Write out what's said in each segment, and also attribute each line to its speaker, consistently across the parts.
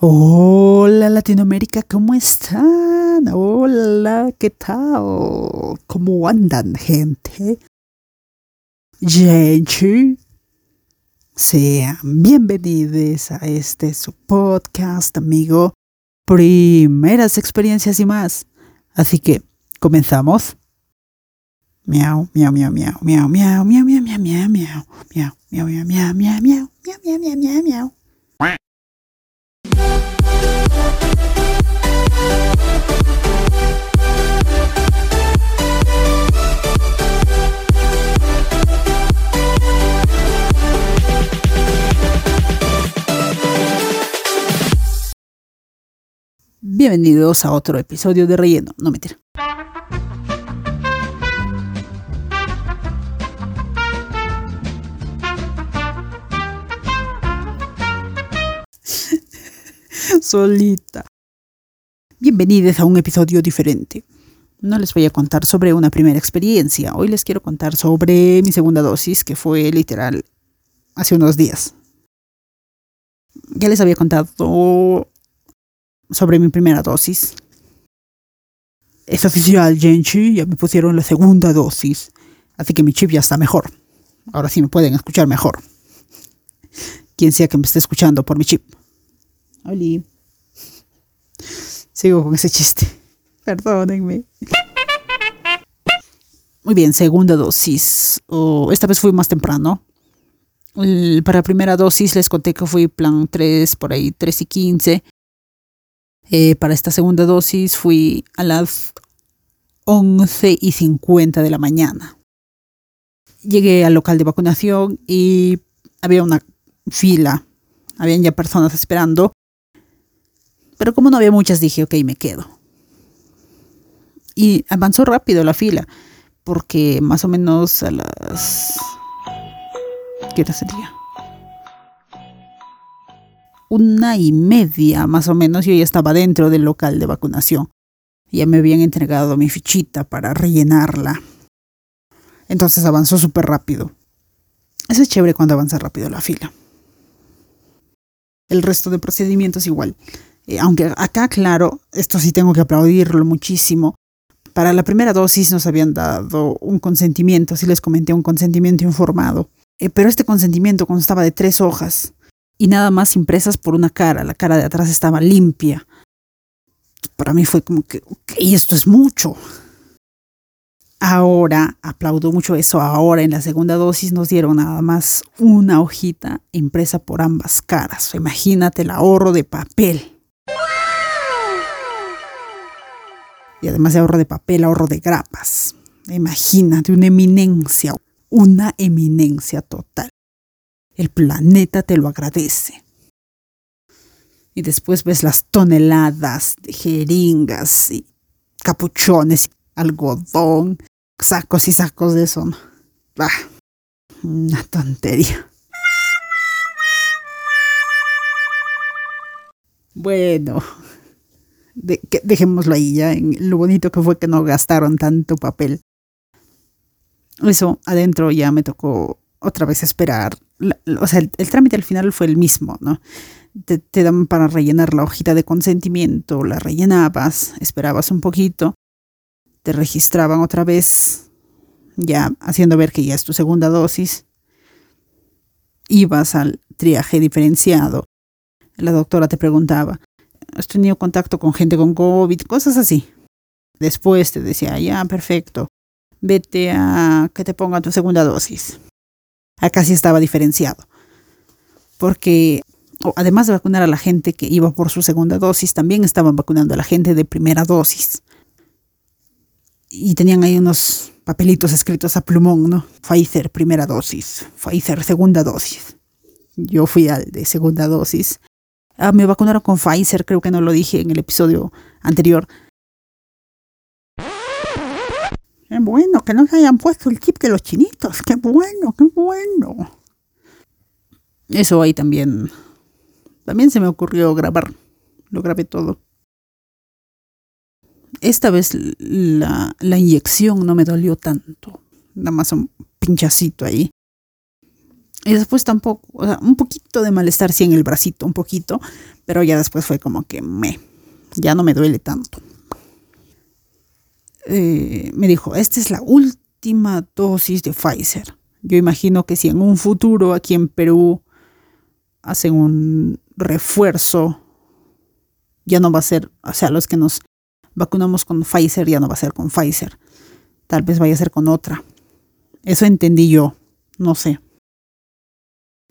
Speaker 1: Hola Latinoamérica, ¿cómo están? Hola, ¿qué tal? ¿Cómo andan, gente? Gente, sean bienvenidos a este su podcast, amigo. Primeras experiencias y más. Así que, comenzamos. Miau, miau, miau, miau, miau, miau, miau, miau, miau, miau, miau, miau, miau, miau, miau, miau, miau, miau, miau, miau, Bienvenidos a otro episodio de Relleno. No mentira. Solita. Bienvenidos a un episodio diferente. No les voy a contar sobre una primera experiencia. Hoy les quiero contar sobre mi segunda dosis, que fue literal hace unos días. Ya les había contado sobre mi primera dosis. Es oficial, Genchi, ya me pusieron la segunda dosis. Así que mi chip ya está mejor. Ahora sí me pueden escuchar mejor. Quien sea que me esté escuchando por mi chip. Oli. Sigo con ese chiste. Perdónenme. Muy bien, segunda dosis. Oh, esta vez fui más temprano. El- para primera dosis les conté que fui plan 3, por ahí 3 y 15. Eh, para esta segunda dosis fui a las 11 y 50 de la mañana. Llegué al local de vacunación y había una fila. Habían ya personas esperando. Pero como no había muchas, dije, ok, me quedo. Y avanzó rápido la fila, porque más o menos a las... ¿Qué hora sería? Una y media, más o menos, yo ya estaba dentro del local de vacunación. Ya me habían entregado mi fichita para rellenarla. Entonces avanzó súper rápido. Eso es chévere cuando avanza rápido la fila. El resto de procedimientos igual. Eh, aunque acá, claro, esto sí tengo que aplaudirlo muchísimo. Para la primera dosis nos habían dado un consentimiento, sí les comenté, un consentimiento informado. Eh, pero este consentimiento constaba de tres hojas y nada más impresas por una cara. La cara de atrás estaba limpia. Para mí fue como que, ok, esto es mucho. Ahora, aplaudo mucho eso, ahora en la segunda dosis nos dieron nada más una hojita impresa por ambas caras. Imagínate el ahorro de papel. Y además de ahorro de papel, ahorro de grapas. Imagínate una eminencia, una eminencia total. El planeta te lo agradece. Y después ves las toneladas de jeringas y capuchones, algodón, sacos y sacos de eso. Bah, una tontería. Bueno, que- dejémoslo ahí ya. En lo bonito que fue que no gastaron tanto papel. Eso, adentro ya me tocó otra vez esperar. O sea, el, el trámite al final fue el mismo, ¿no? Te, te dan para rellenar la hojita de consentimiento, la rellenabas, esperabas un poquito, te registraban otra vez, ya haciendo ver que ya es tu segunda dosis. Ibas al triaje diferenciado. La doctora te preguntaba, ¿has tenido contacto con gente con COVID? Cosas así. Después te decía, ya, perfecto. Vete a que te pongan tu segunda dosis. Acá sí estaba diferenciado. Porque además de vacunar a la gente que iba por su segunda dosis, también estaban vacunando a la gente de primera dosis. Y tenían ahí unos papelitos escritos a plumón, ¿no? Pfizer, primera dosis. Pfizer, segunda dosis. Yo fui al de segunda dosis. Ah, me vacunaron con Pfizer, creo que no lo dije en el episodio anterior. Qué bueno que no se hayan puesto el chip de los chinitos. Qué bueno, qué bueno. Eso ahí también. También se me ocurrió grabar. Lo grabé todo. Esta vez la, la inyección no me dolió tanto. Nada más un pinchacito ahí. Y después tampoco, o sea, un poquito de malestar sí en el bracito, un poquito, pero ya después fue como que me, ya no me duele tanto. Eh, me dijo, esta es la última dosis de Pfizer. Yo imagino que si en un futuro aquí en Perú hacen un refuerzo, ya no va a ser, o sea, los que nos vacunamos con Pfizer ya no va a ser con Pfizer. Tal vez vaya a ser con otra. Eso entendí yo, no sé.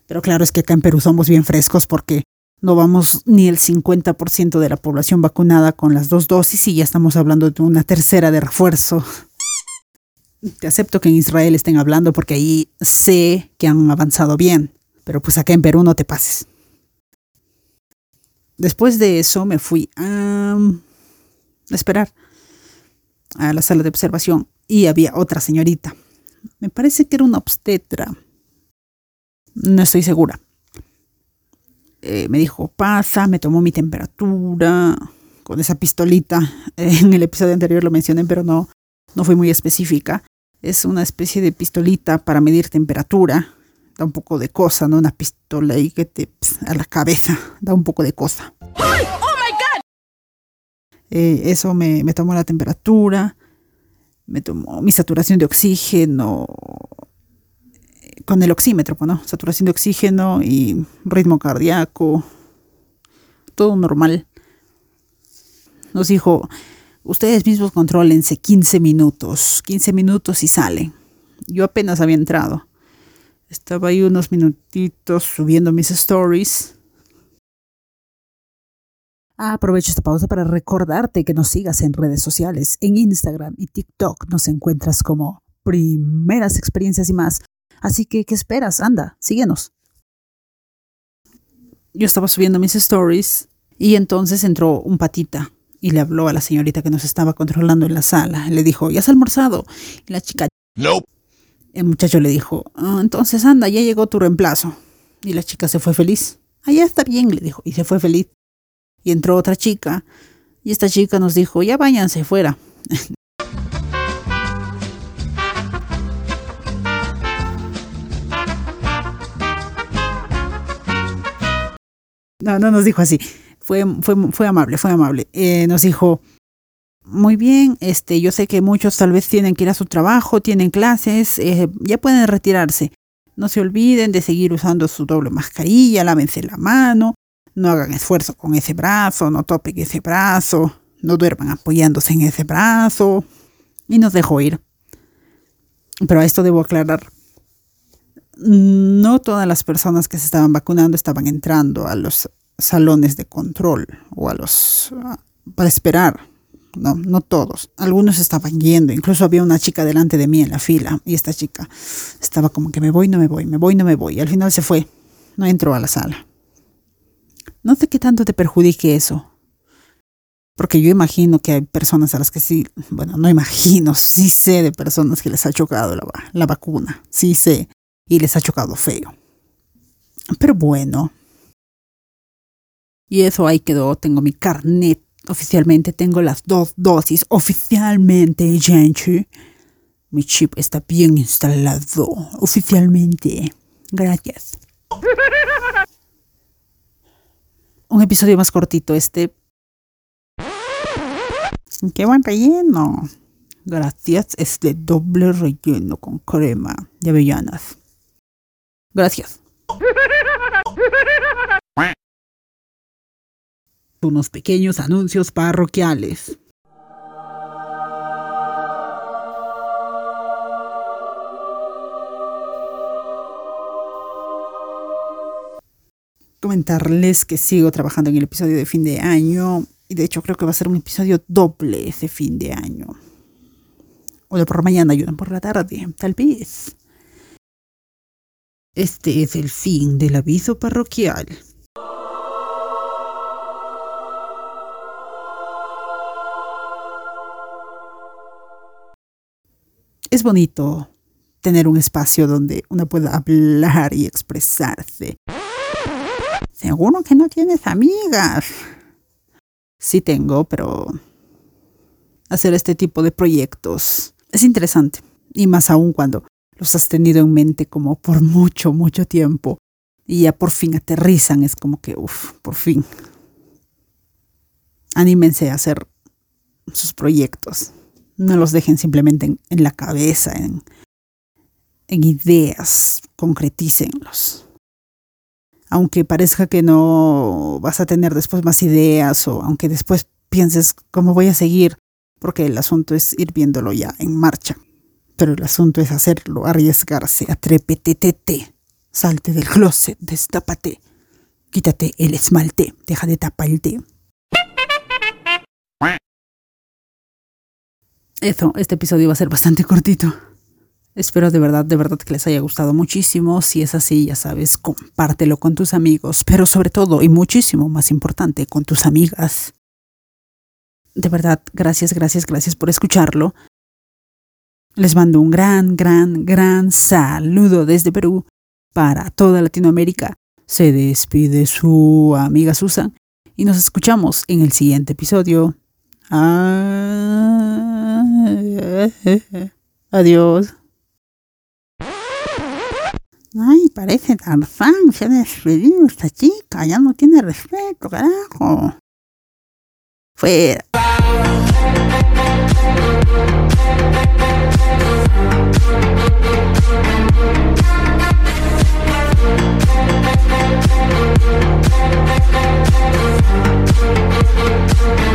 Speaker 1: Pero claro, es que acá en Perú somos bien frescos porque no vamos ni el 50% de la población vacunada con las dos dosis y ya estamos hablando de una tercera de refuerzo. Te acepto que en Israel estén hablando porque ahí sé que han avanzado bien, pero pues acá en Perú no te pases. Después de eso me fui a, esperar a la sala de observación y había otra señorita. Me parece que era una obstetra. No estoy segura. Eh, me dijo, pasa, me tomó mi temperatura con esa pistolita. en el episodio anterior lo mencioné, pero no, no fui muy específica. Es una especie de pistolita para medir temperatura. Da un poco de cosa, ¿no? Una pistola ahí que te a la cabeza. Da un poco de cosa. ¡Oh, my God! Eh, eso me, me tomó la temperatura. Me tomó mi saturación de oxígeno con el oxímetro, ¿no? Saturación de oxígeno y ritmo cardíaco, todo normal. Nos dijo, ustedes mismos controlense 15 minutos, 15 minutos y salen. Yo apenas había entrado. Estaba ahí unos minutitos subiendo mis stories. Ah, aprovecho esta pausa para recordarte que nos sigas en redes sociales. En Instagram y TikTok nos encuentras como primeras experiencias y más. Así que, ¿qué esperas? Anda, síguenos. Yo estaba subiendo mis stories y entonces entró un patita y le habló a la señorita que nos estaba controlando en la sala. Le dijo, ¿ya has almorzado? Y la chica, no. El muchacho le dijo, ah, entonces anda, ya llegó tu reemplazo. Y la chica se fue feliz. Ah, ya está bien, le dijo, y se fue feliz. Y entró otra chica, y esta chica nos dijo, ya váyanse fuera. No, no nos dijo así. Fue, fue, fue amable, fue amable. Eh, nos dijo, muy bien, este, yo sé que muchos tal vez tienen que ir a su trabajo, tienen clases, eh, ya pueden retirarse. No se olviden de seguir usando su doble mascarilla, lávense la mano, no hagan esfuerzo con ese brazo, no topen ese brazo, no duerman apoyándose en ese brazo. Y nos dejó ir. Pero a esto debo aclarar, no todas las personas que se estaban vacunando estaban entrando a los salones de control o a los ah, para esperar. No, no todos. Algunos estaban yendo. Incluso había una chica delante de mí en la fila y esta chica estaba como que me voy, no me voy, me voy, no me voy. Y al final se fue. No entró a la sala. No sé qué tanto te perjudique eso. Porque yo imagino que hay personas a las que sí, bueno, no imagino, sí sé de personas que les ha chocado la, la vacuna. Sí sé. Y les ha chocado feo. Pero bueno, y eso ahí quedó. Tengo mi carnet oficialmente. Tengo las dos dosis oficialmente, gente. Mi chip está bien instalado oficialmente. Gracias. Un episodio más cortito este. Qué buen relleno. Gracias. Es de doble relleno con crema de avellanas. Gracias unos pequeños anuncios parroquiales. Comentarles que sigo trabajando en el episodio de fin de año y de hecho creo que va a ser un episodio doble ese fin de año. O por mañana ayudan por la tarde, tal vez. Este es el fin del aviso parroquial. es bonito tener un espacio donde uno pueda hablar y expresarse. Seguro que no tienes amigas. Sí tengo, pero hacer este tipo de proyectos es interesante. Y más aún cuando los has tenido en mente como por mucho, mucho tiempo y ya por fin aterrizan, es como que, uff, por fin. Anímense a hacer sus proyectos. No los dejen simplemente en, la cabeza, en, en ideas, concretícenlos. Aunque parezca que no vas a tener después más ideas o aunque después pienses cómo voy a seguir, porque el asunto es ir viéndolo ya en marcha. Pero el asunto es hacerlo, arriesgarse, atrépete, salte del closet, destápate, quítate el esmalte, deja de taparte. Eso, este episodio va a ser bastante cortito. Espero de verdad, de verdad que les haya gustado muchísimo. Si es así, ya sabes, compártelo con tus amigos, pero sobre todo y muchísimo más importante, con tus amigas. De verdad, gracias, gracias, gracias por escucharlo. Les mando un gran, gran, gran saludo desde Perú para toda Latinoamérica. Se despide su amiga Susan y nos escuchamos en el siguiente episodio. Ah, adiós. Ay, parece Tarzán, se ha despedido esta chica, ya no tiene respeto, carajo. Fuera. Thank you.